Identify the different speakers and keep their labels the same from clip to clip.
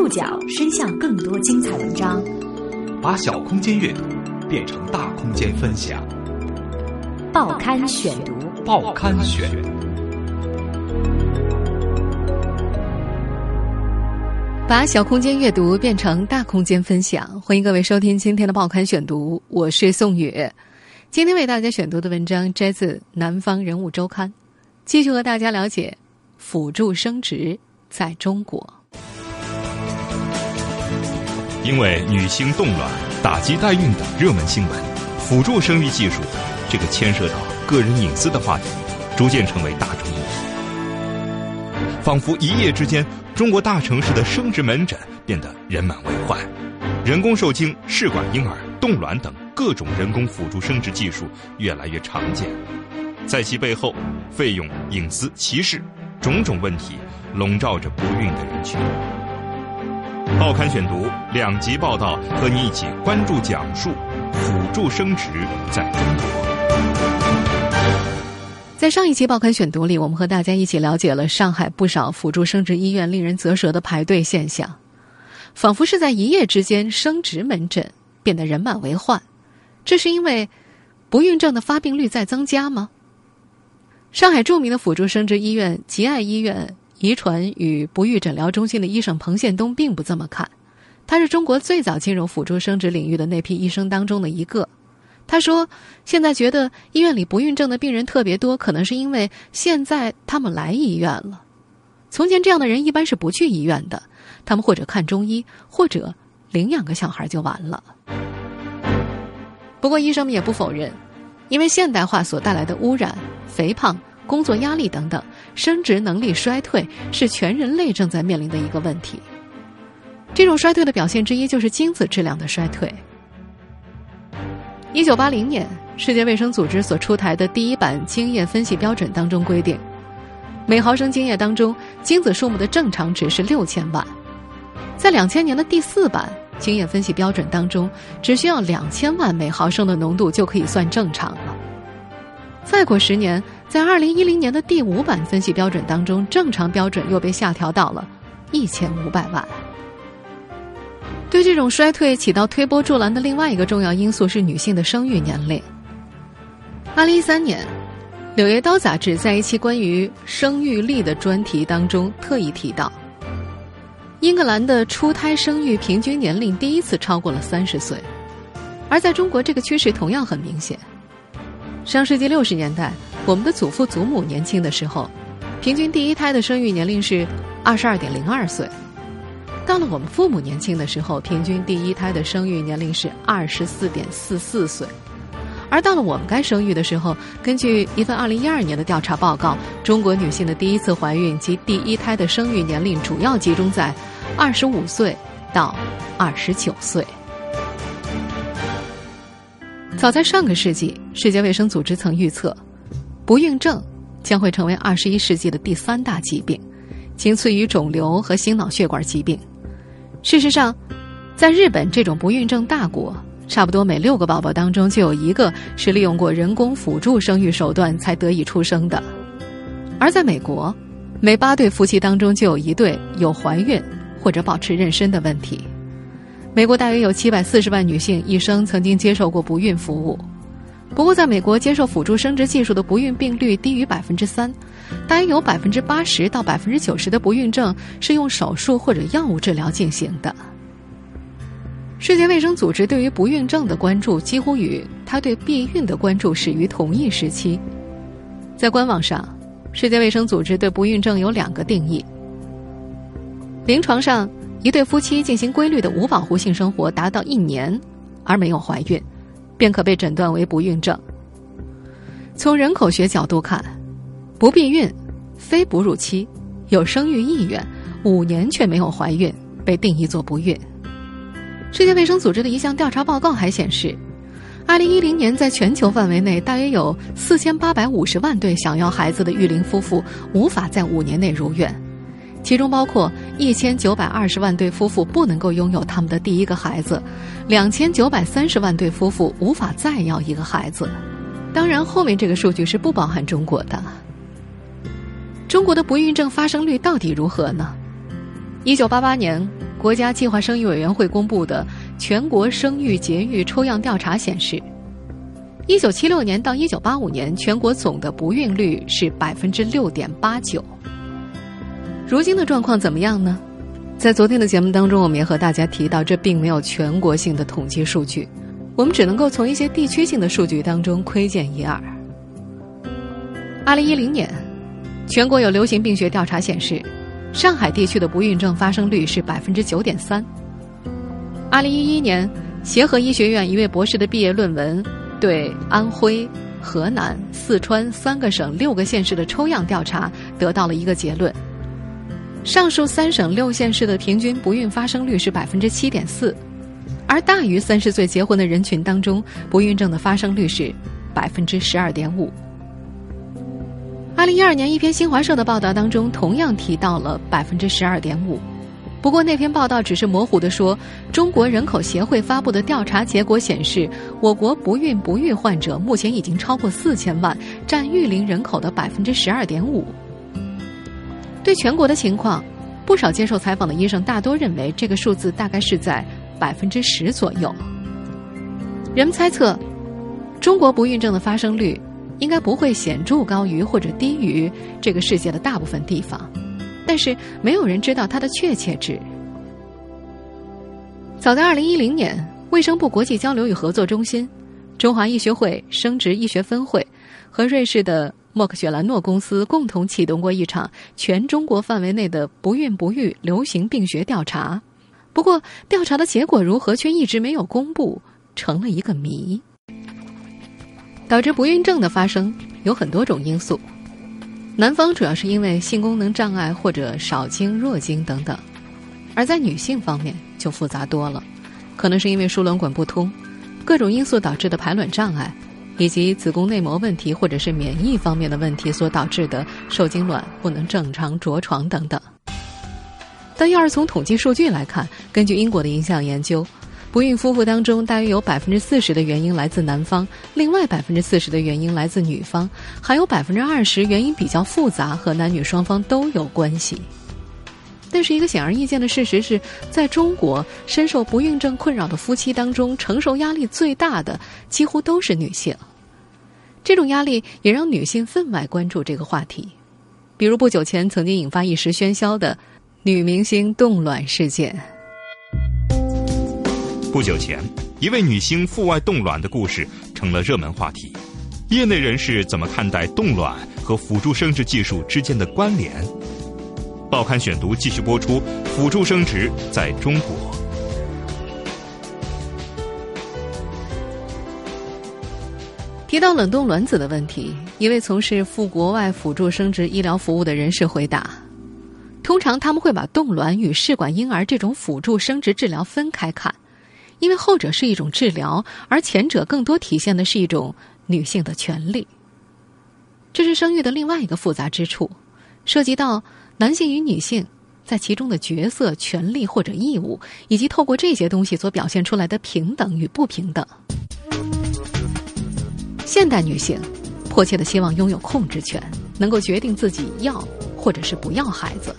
Speaker 1: 触角伸向更多精彩文章，
Speaker 2: 把小空间阅读变成大空间分享。
Speaker 1: 报刊选读，
Speaker 2: 报刊选。
Speaker 3: 把小空间阅读变成大空间分享，欢迎各位收听今天的报刊选读，我是宋宇。今天为大家选读的文章摘自《南方人物周刊》，继续和大家了解辅助生殖在中国。
Speaker 2: 因为女性冻卵、打击代孕等热门新闻，辅助生育技术这个牵涉到个人隐私的话题，逐渐成为大众议题。仿佛一夜之间，中国大城市的生殖门诊变得人满为患，人工受精、试管婴儿、冻卵等各种人工辅助生殖技术越来越常见，在其背后，费用、隐私、歧视种种问题笼罩着不孕的人群。报刊选读两集报道，和你一起关注讲述辅助生殖在中国。
Speaker 3: 在上一期报刊选读里，我们和大家一起了解了上海不少辅助生殖医院令人啧舌的排队现象，仿佛是在一夜之间，生殖门诊变得人满为患。这是因为不孕症的发病率在增加吗？上海著名的辅助生殖医院吉爱医院。遗传与不育诊疗中心的医生彭宪东并不这么看，他是中国最早进入辅助生殖领域的那批医生当中的一个。他说：“现在觉得医院里不孕症的病人特别多，可能是因为现在他们来医院了。从前这样的人一般是不去医院的，他们或者看中医，或者领养个小孩就完了。不过医生们也不否认，因为现代化所带来的污染、肥胖。”工作压力等等，生殖能力衰退是全人类正在面临的一个问题。这种衰退的表现之一就是精子质量的衰退。一九八零年，世界卫生组织所出台的第一版精液分析标准当中规定，每毫升精液当中精子数目的正常值是六千万。在两千年的第四版精液分析标准当中，只需要两千万每毫升的浓度就可以算正常了。再过十年。在二零一零年的第五版分析标准当中，正常标准又被下调到了一千五百万。对这种衰退起到推波助澜的另外一个重要因素是女性的生育年龄。二零一三年，《柳叶刀》杂志在一期关于生育力的专题当中特意提到，英格兰的初胎生育平均年龄第一次超过了三十岁，而在中国这个趋势同样很明显。上世纪六十年代。我们的祖父祖母年轻的时候，平均第一胎的生育年龄是二十二点零二岁；到了我们父母年轻的时候，平均第一胎的生育年龄是二十四点四四岁；而到了我们该生育的时候，根据一份二零一二年的调查报告，中国女性的第一次怀孕及第一胎的生育年龄主要集中在二十五岁到二十九岁。早在上个世纪，世界卫生组织曾预测。不孕症将会成为二十一世纪的第三大疾病，仅次于肿瘤和心脑血管疾病。事实上，在日本这种不孕症大国，差不多每六个宝宝当中就有一个是利用过人工辅助生育手段才得以出生的；而在美国，每八对夫妻当中就有一对有怀孕或者保持妊娠的问题。美国大约有七百四十万女性一生曾经接受过不孕服务。不过，在美国接受辅助生殖技术的不孕病率低于百分之三，大约有百分之八十到百分之九十的不孕症是用手术或者药物治疗进行的。世界卫生组织对于不孕症的关注几乎与他对避孕的关注始于同一时期。在官网上，世界卫生组织对不孕症有两个定义：临床上，一对夫妻进行规律的无保护性生活达到一年而没有怀孕。便可被诊断为不孕症。从人口学角度看，不避孕、非哺乳期、有生育意愿、五年却没有怀孕，被定义作不孕。世界卫生组织的一项调查报告还显示，二零一零年在全球范围内，大约有四千八百五十万对想要孩子的育龄夫妇无法在五年内如愿。其中包括一千九百二十万对夫妇不能够拥有他们的第一个孩子，两千九百三十万对夫妇无法再要一个孩子。当然，后面这个数据是不包含中国的。中国的不孕症发生率到底如何呢？一九八八年，国家计划生育委员会公布的全国生育节育抽样调查显示，一九七六年到一九八五年，全国总的不孕率是百分之六点八九。如今的状况怎么样呢？在昨天的节目当中，我们也和大家提到，这并没有全国性的统计数据，我们只能够从一些地区性的数据当中窥见一二。二零一零年，全国有流行病学调查显示。上海地区的不孕症发生率是百分之九点三。二零一一年，协和医学院一位博士的毕业论文对安徽、河南、四川三个省六个县市的抽样调查得到了一个结论：上述三省六县市的平均不孕发生率是百分之七点四，而大于三十岁结婚的人群当中，不孕症的发生率是百分之十二点五。二零一二年，一篇新华社的报道当中，同样提到了百分之十二点五。不过，那篇报道只是模糊的说，中国人口协会发布的调查结果显示，我国不孕不育患者目前已经超过四千万，占育龄人口的百分之十二点五。对全国的情况，不少接受采访的医生大多认为，这个数字大概是在百分之十左右。人们猜测，中国不孕症的发生率。应该不会显著高于或者低于这个世界的大部分地方，但是没有人知道它的确切值。早在二零一零年，卫生部国际交流与合作中心、中华医学会生殖医学分会和瑞士的默克雪兰诺公司共同启动过一场全中国范围内的不孕不育流行病学调查，不过调查的结果如何却一直没有公布，成了一个谜。导致不孕症的发生有很多种因素，男方主要是因为性功能障碍或者少精弱精等等，而在女性方面就复杂多了，可能是因为输卵管不通、各种因素导致的排卵障碍，以及子宫内膜问题或者是免疫方面的问题所导致的受精卵不能正常着床等等。但要是从统计数据来看，根据英国的一项研究。不孕夫妇当中，大约有百分之四十的原因来自男方，另外百分之四十的原因来自女方，还有百分之二十原因比较复杂，和男女双方都有关系。但是，一个显而易见的事实是，在中国，深受不孕症困扰的夫妻当中，承受压力最大的几乎都是女性。这种压力也让女性分外关注这个话题，比如不久前曾经引发一时喧嚣的女明星冻卵事件。
Speaker 2: 不久前，一位女星腹外冻卵的故事成了热门话题。业内人士怎么看待冻卵和辅助生殖技术之间的关联？报刊选读继续播出：辅助生殖在中国。
Speaker 3: 提到冷冻卵子的问题，一位从事赴国外辅助生殖医疗服务的人士回答：“通常他们会把冻卵与试管婴儿这种辅助生殖治疗分开看。”因为后者是一种治疗，而前者更多体现的是一种女性的权利。这是生育的另外一个复杂之处，涉及到男性与女性在其中的角色、权利或者义务，以及透过这些东西所表现出来的平等与不平等。现代女性迫切的希望拥有控制权，能够决定自己要或者是不要孩子。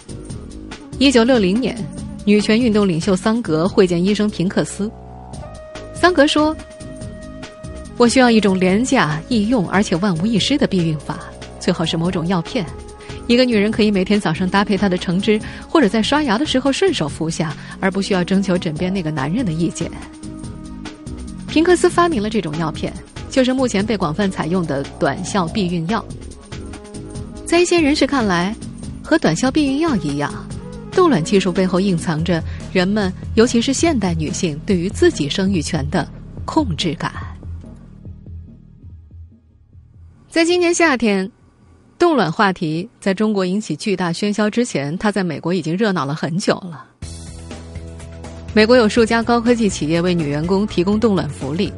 Speaker 3: 一九六零年，女权运动领袖桑格会见医生平克斯。桑格说：“我需要一种廉价、易用而且万无一失的避孕法，最好是某种药片。一个女人可以每天早上搭配她的橙汁，或者在刷牙的时候顺手服下，而不需要征求枕边那个男人的意见。”平克斯发明了这种药片，就是目前被广泛采用的短效避孕药。在一些人士看来，和短效避孕药一样，冻卵技术背后隐藏着。人们，尤其是现代女性，对于自己生育权的控制感。在今年夏天，冻卵话题在中国引起巨大喧嚣之前，它在美国已经热闹了很久了。美国有数家高科技企业为女员工提供冻卵福利，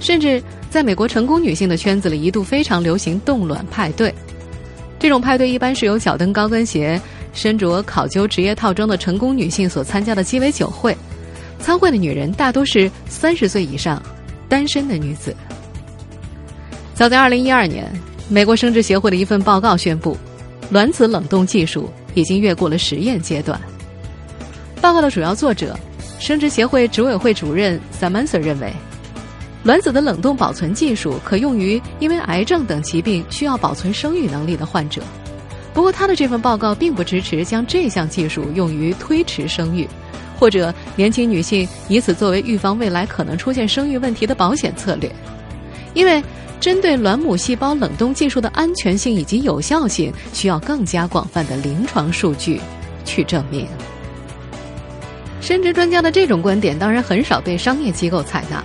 Speaker 3: 甚至在美国成功女性的圈子里，一度非常流行冻卵派对。这种派对一般是由脚蹬高跟鞋。身着考究职业套装的成功女性所参加的鸡尾酒会，参会的女人大多是三十岁以上、单身的女子。早在二零一二年，美国生殖协会的一份报告宣布，卵子冷冻技术已经越过了实验阶段。报告的主要作者、生殖协会执委会主任 Samanser 认为，卵子的冷冻保存技术可用于因为癌症等疾病需要保存生育能力的患者。不过，他的这份报告并不支持将这项技术用于推迟生育，或者年轻女性以此作为预防未来可能出现生育问题的保险策略，因为针对卵母细胞冷冻技术的安全性以及有效性，需要更加广泛的临床数据去证明。生殖专家的这种观点当然很少被商业机构采纳。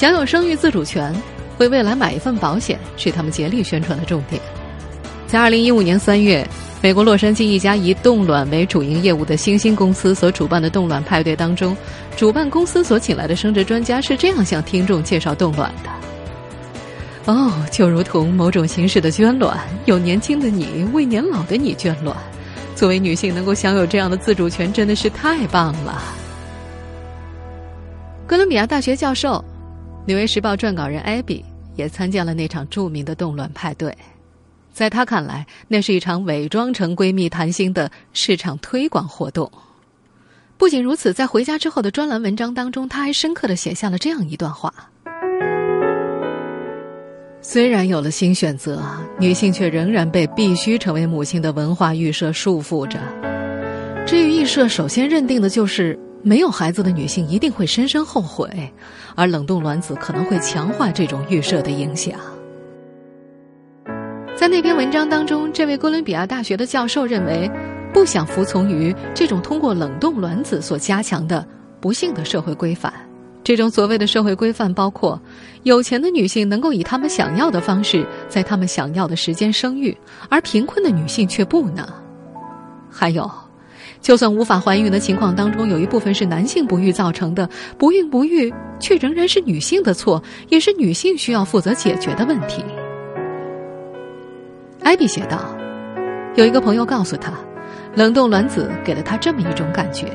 Speaker 3: 享有生育自主权，为未来买一份保险，是他们竭力宣传的重点。在二零一五年三月，美国洛杉矶一家以冻卵为主营业务的新兴公司所主办的冻卵派对当中，主办公司所请来的生殖专家是这样向听众介绍冻卵的：“哦，就如同某种形式的捐卵，有年轻的你为年老的你捐卵。作为女性，能够享有这样的自主权，真的是太棒了。”哥伦比亚大学教授、《纽约时报》撰稿人艾比也参加了那场著名的动乱派对。在她看来，那是一场伪装成闺蜜谈心的市场推广活动。不仅如此，在回家之后的专栏文章当中，她还深刻的写下了这样一段话：虽然有了新选择，女性却仍然被必须成为母亲的文化预设束缚着。这一预设首先认定的就是没有孩子的女性一定会深深后悔，而冷冻卵子可能会强化这种预设的影响。在那篇文章当中，这位哥伦比亚大学的教授认为，不想服从于这种通过冷冻卵子所加强的不幸的社会规范。这种所谓的社会规范包括：有钱的女性能够以她们想要的方式，在她们想要的时间生育，而贫困的女性却不能。还有，就算无法怀孕的情况当中，有一部分是男性不育造成的，不孕不育却仍然是女性的错，也是女性需要负责解决的问题。艾比写道：“有一个朋友告诉他，冷冻卵子给了他这么一种感觉：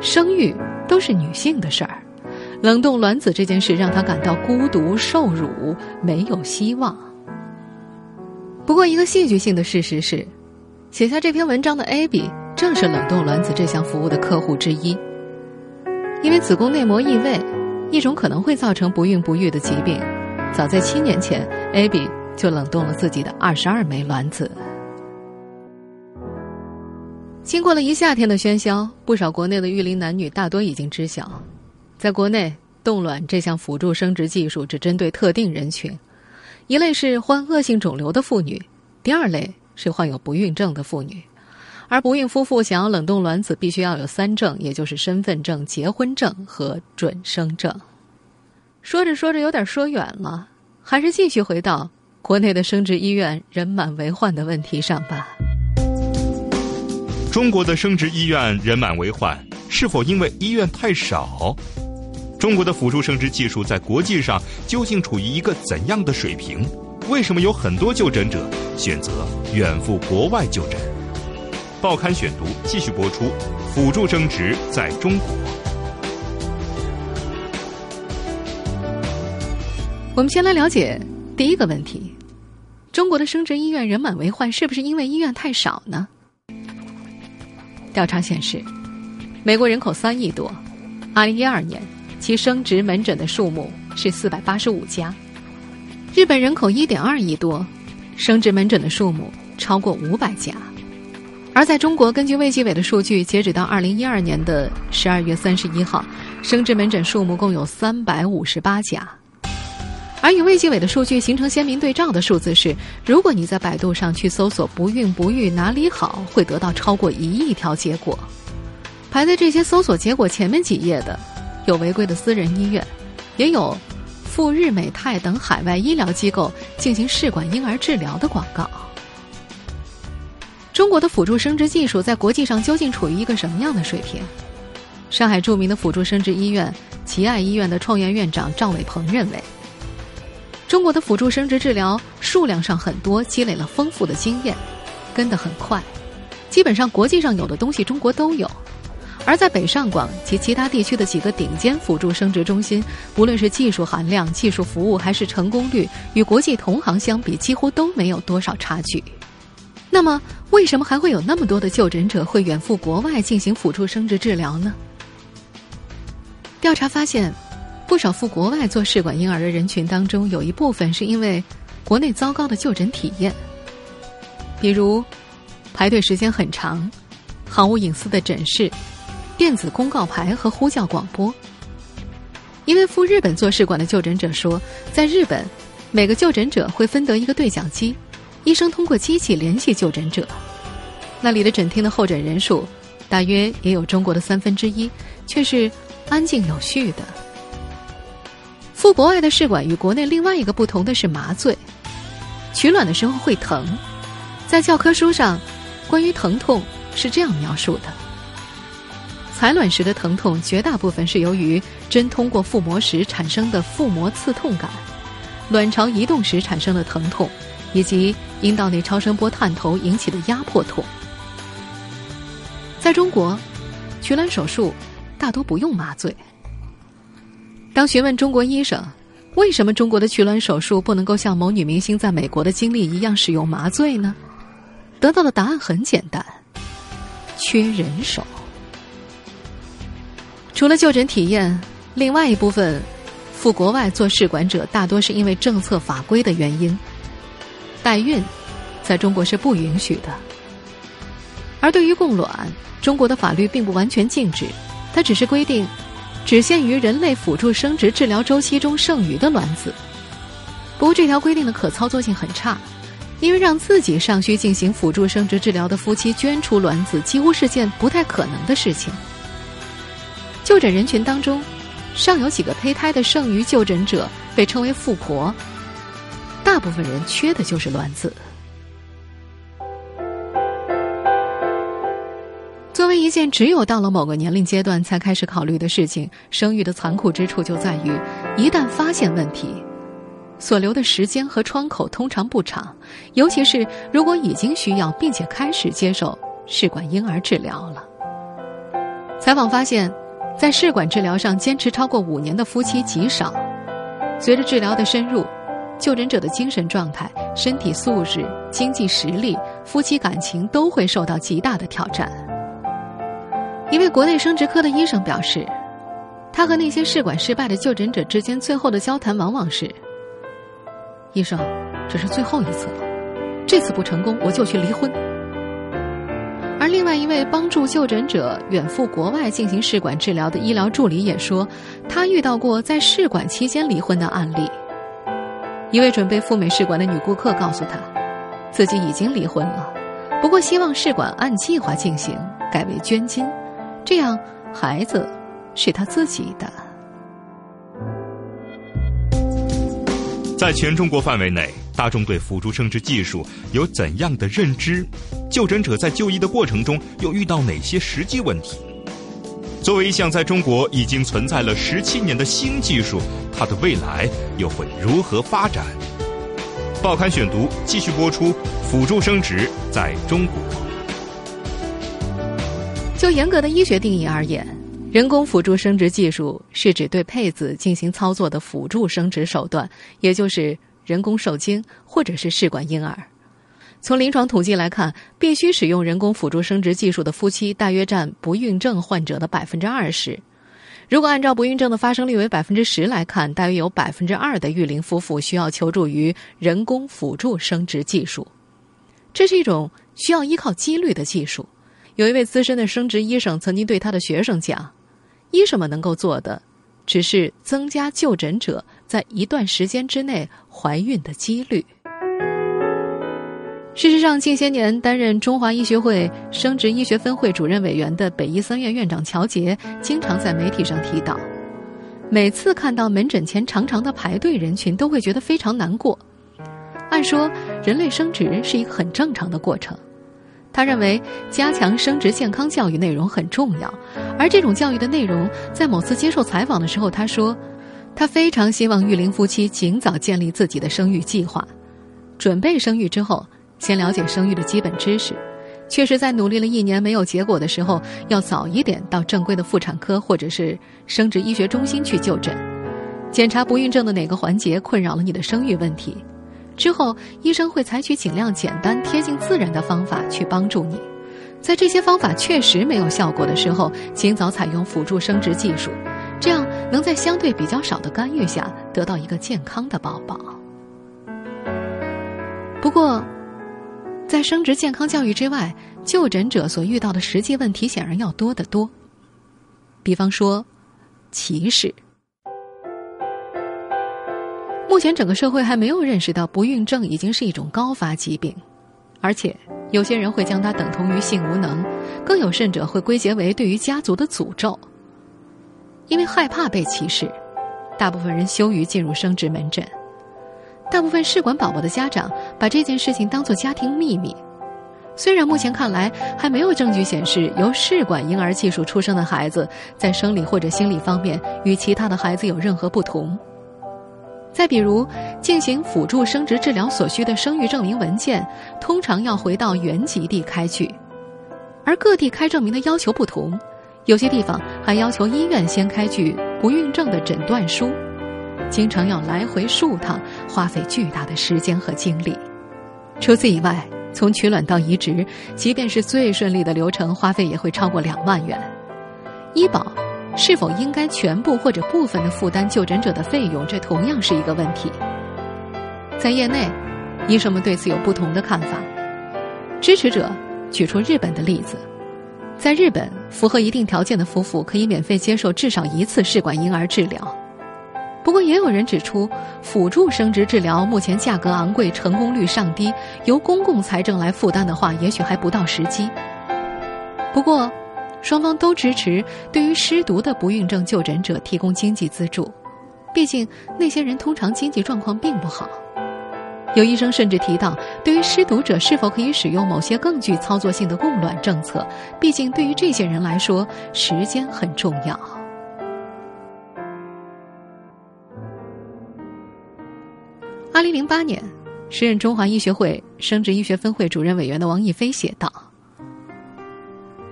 Speaker 3: 生育都是女性的事儿。冷冻卵子这件事让他感到孤独、受辱、没有希望。不过，一个戏剧性的事实是，写下这篇文章的艾比正是冷冻卵子这项服务的客户之一。因为子宫内膜异位，一种可能会造成不孕不育的疾病，早在七年前，，Abby。”就冷冻了自己的二十二枚卵子。经过了一夏天的喧嚣，不少国内的育龄男女大多已经知晓，在国内冻卵这项辅助生殖技术只针对特定人群，一类是患恶性肿瘤的妇女，第二类是患有不孕症的妇女。而不孕夫妇想要冷冻卵子，必须要有三证，也就是身份证、结婚证和准生证。说着说着有点说远了，还是继续回到。国内的生殖医院人满为患的问题上吧。
Speaker 2: 中国的生殖医院人满为患，是否因为医院太少？中国的辅助生殖技术在国际上究竟处于一个怎样的水平？为什么有很多就诊者选择远赴国外就诊？报刊选读继续播出：辅助生殖在中国。
Speaker 3: 我们先来了解。第一个问题：中国的生殖医院人满为患，是不是因为医院太少呢？调查显示，美国人口三亿多，二零一二年其生殖门诊的数目是四百八十五家；日本人口一点二亿多，生殖门诊的数目超过五百家；而在中国，根据卫计委的数据，截止到二零一二年的十二月三十一号，生殖门诊数目共有三百五十八家。而与卫计委的数据形成鲜明对照的数字是：如果你在百度上去搜索“不孕不育哪里好”，会得到超过一亿条结果。排在这些搜索结果前面几页的，有违规的私人医院，也有赴日美泰等海外医疗机构进行试管婴儿治疗的广告。中国的辅助生殖技术在国际上究竟处于一个什么样的水平？上海著名的辅助生殖医院奇爱医院的创院院长赵伟鹏认为。中国的辅助生殖治疗数量上很多，积累了丰富的经验，跟得很快。基本上国际上有的东西中国都有。而在北上广及其他地区的几个顶尖辅助生殖中心，无论是技术含量、技术服务还是成功率，与国际同行相比，几乎都没有多少差距。那么，为什么还会有那么多的就诊者会远赴国外进行辅助生殖治疗呢？调查发现，不少赴国外做试管婴儿的人群当中，有一部分是因为国内糟糕的就诊体验，比如排队时间很长、毫无隐私的诊室、电子公告牌和呼叫广播。一位赴日本做试管的就诊者说，在日本，每个就诊者会分得一个对讲机。医生通过机器联系就诊者，那里的诊厅的候诊人数大约也有中国的三分之一，却是安静有序的。赴国外的试管与国内另外一个不同的是麻醉，取卵的时候会疼，在教科书上关于疼痛是这样描述的：采卵时的疼痛绝大部分是由于针通过腹膜时产生的腹膜刺痛感，卵巢移动时产生的疼痛。以及阴道内超声波探头引起的压迫痛，在中国，取卵手术大多不用麻醉。当询问中国医生为什么中国的取卵手术不能够像某女明星在美国的经历一样使用麻醉呢？得到的答案很简单：缺人手。除了就诊体验，另外一部分赴国外做试管者大多是因为政策法规的原因。代孕，在中国是不允许的。而对于供卵，中国的法律并不完全禁止，它只是规定，只限于人类辅助生殖治疗周期中剩余的卵子。不过，这条规定的可操作性很差，因为让自己尚需进行辅助生殖治疗的夫妻捐出卵子，几乎是件不太可能的事情。就诊人群当中，尚有几个胚胎的剩余就诊者被称为“富婆”。大部分人缺的就是卵子。作为一件只有到了某个年龄阶段才开始考虑的事情，生育的残酷之处就在于，一旦发现问题，所留的时间和窗口通常不长，尤其是如果已经需要并且开始接受试管婴儿治疗了。采访发现，在试管治疗上坚持超过五年的夫妻极少，随着治疗的深入。就诊者的精神状态、身体素质、经济实力、夫妻感情都会受到极大的挑战。一位国内生殖科的医生表示，他和那些试管失败的就诊者之间最后的交谈往往是：“医生，这是最后一次了，这次不成功我就去离婚。”而另外一位帮助就诊者远赴国外进行试管治疗的医疗助理也说，他遇到过在试管期间离婚的案例。一位准备赴美试管的女顾客告诉他，自己已经离婚了，不过希望试管按计划进行，改为捐精，这样孩子是他自己的。
Speaker 2: 在全中国范围内，大众对辅助生殖技术有怎样的认知？就诊者在就医的过程中又遇到哪些实际问题？作为一项在中国已经存在了十七年的新技术，它的未来又会如何发展？报刊选读继续播出。辅助生殖在中国，
Speaker 3: 就严格的医学定义而言，人工辅助生殖技术是指对配子进行操作的辅助生殖手段，也就是人工受精或者是试管婴儿。从临床统计来看，必须使用人工辅助生殖技术的夫妻大约占不孕症患者的百分之二十。如果按照不孕症的发生率为百分之十来看，大约有百分之二的育龄夫妇需要求助于人工辅助生殖技术。这是一种需要依靠几率的技术。有一位资深的生殖医生曾经对他的学生讲：“医生们能够做的，只是增加就诊者在一段时间之内怀孕的几率。”事实上，近些年担任中华医学会生殖医学分会主任委员的北医三院院长乔杰，经常在媒体上提到，每次看到门诊前长长的排队人群，都会觉得非常难过。按说，人类生殖是一个很正常的过程。他认为，加强生殖健康教育内容很重要，而这种教育的内容，在某次接受采访的时候，他说，他非常希望育龄夫妻尽早建立自己的生育计划，准备生育之后。先了解生育的基本知识，确实在努力了一年没有结果的时候，要早一点到正规的妇产科或者是生殖医学中心去就诊，检查不孕症的哪个环节困扰了你的生育问题，之后，医生会采取尽量简单、贴近自然的方法去帮助你。在这些方法确实没有效果的时候，尽早采用辅助生殖技术，这样能在相对比较少的干预下得到一个健康的宝宝。不过，在生殖健康教育之外，就诊者所遇到的实际问题显然要多得多。比方说，歧视。目前整个社会还没有认识到不孕症已经是一种高发疾病，而且有些人会将它等同于性无能，更有甚者会归结为对于家族的诅咒。因为害怕被歧视，大部分人羞于进入生殖门诊。大部分试管宝宝的家长把这件事情当作家庭秘密。虽然目前看来还没有证据显示由试管婴儿技术出生的孩子在生理或者心理方面与其他的孩子有任何不同。再比如，进行辅助生殖治疗所需的生育证明文件，通常要回到原籍地开具，而各地开证明的要求不同，有些地方还要求医院先开具不孕症的诊断书，经常要来回数趟，花费巨大的时间和精力。除此以外，从取卵到移植，即便是最顺利的流程，花费也会超过两万元，医保。是否应该全部或者部分的负担就诊者的费用？这同样是一个问题。在业内，医生们对此有不同的看法。支持者举出日本的例子，在日本，符合一定条件的夫妇可以免费接受至少一次试管婴儿治疗。不过，也有人指出，辅助生殖治疗目前价格昂贵，成功率尚低，由公共财政来负担的话，也许还不到时机。不过，双方都支持对于失独的不孕症就诊者提供经济资助，毕竟那些人通常经济状况并不好。有医生甚至提到，对于失独者是否可以使用某些更具操作性的供卵政策，毕竟对于这些人来说，时间很重要。二零零八年，时任中华医学会生殖医学分会主任委员的王毅飞写道。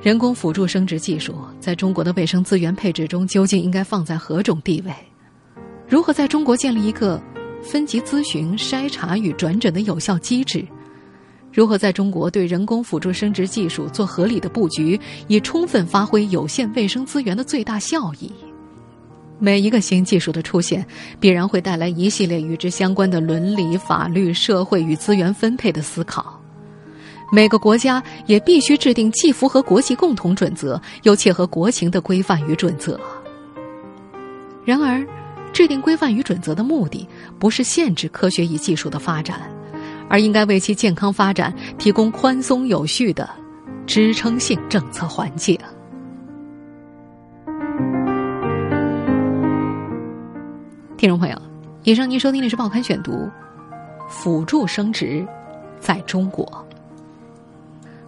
Speaker 3: 人工辅助生殖技术在中国的卫生资源配置中究竟应该放在何种地位？如何在中国建立一个分级咨询、筛查与转诊的有效机制？如何在中国对人工辅助生殖技术做合理的布局，以充分发挥有限卫生资源的最大效益？每一个新技术的出现，必然会带来一系列与之相关的伦理、法律、社会与资源分配的思考。每个国家也必须制定既符合国际共同准则又切合国情的规范与准则。然而，制定规范与准则的目的不是限制科学与技术的发展，而应该为其健康发展提供宽松有序的支撑性政策环境。听众朋友，以上您收听的是《报刊选读》，辅助生殖在中国。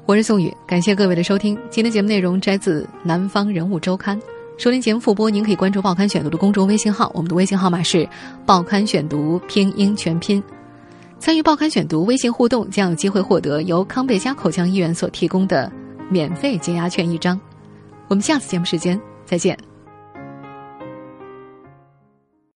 Speaker 3: 我是宋宇，感谢各位的收听。今天节目内容摘自《南方人物周刊》。收听节目复播，您可以关注《报刊选读》的公众微信号，我们的微信号码是“报刊选读”拼音全拼。参与《报刊选读》微信互动，将有机会获得由康贝佳口腔医院所提供的免费解压券一张。我们下次节目时间再见。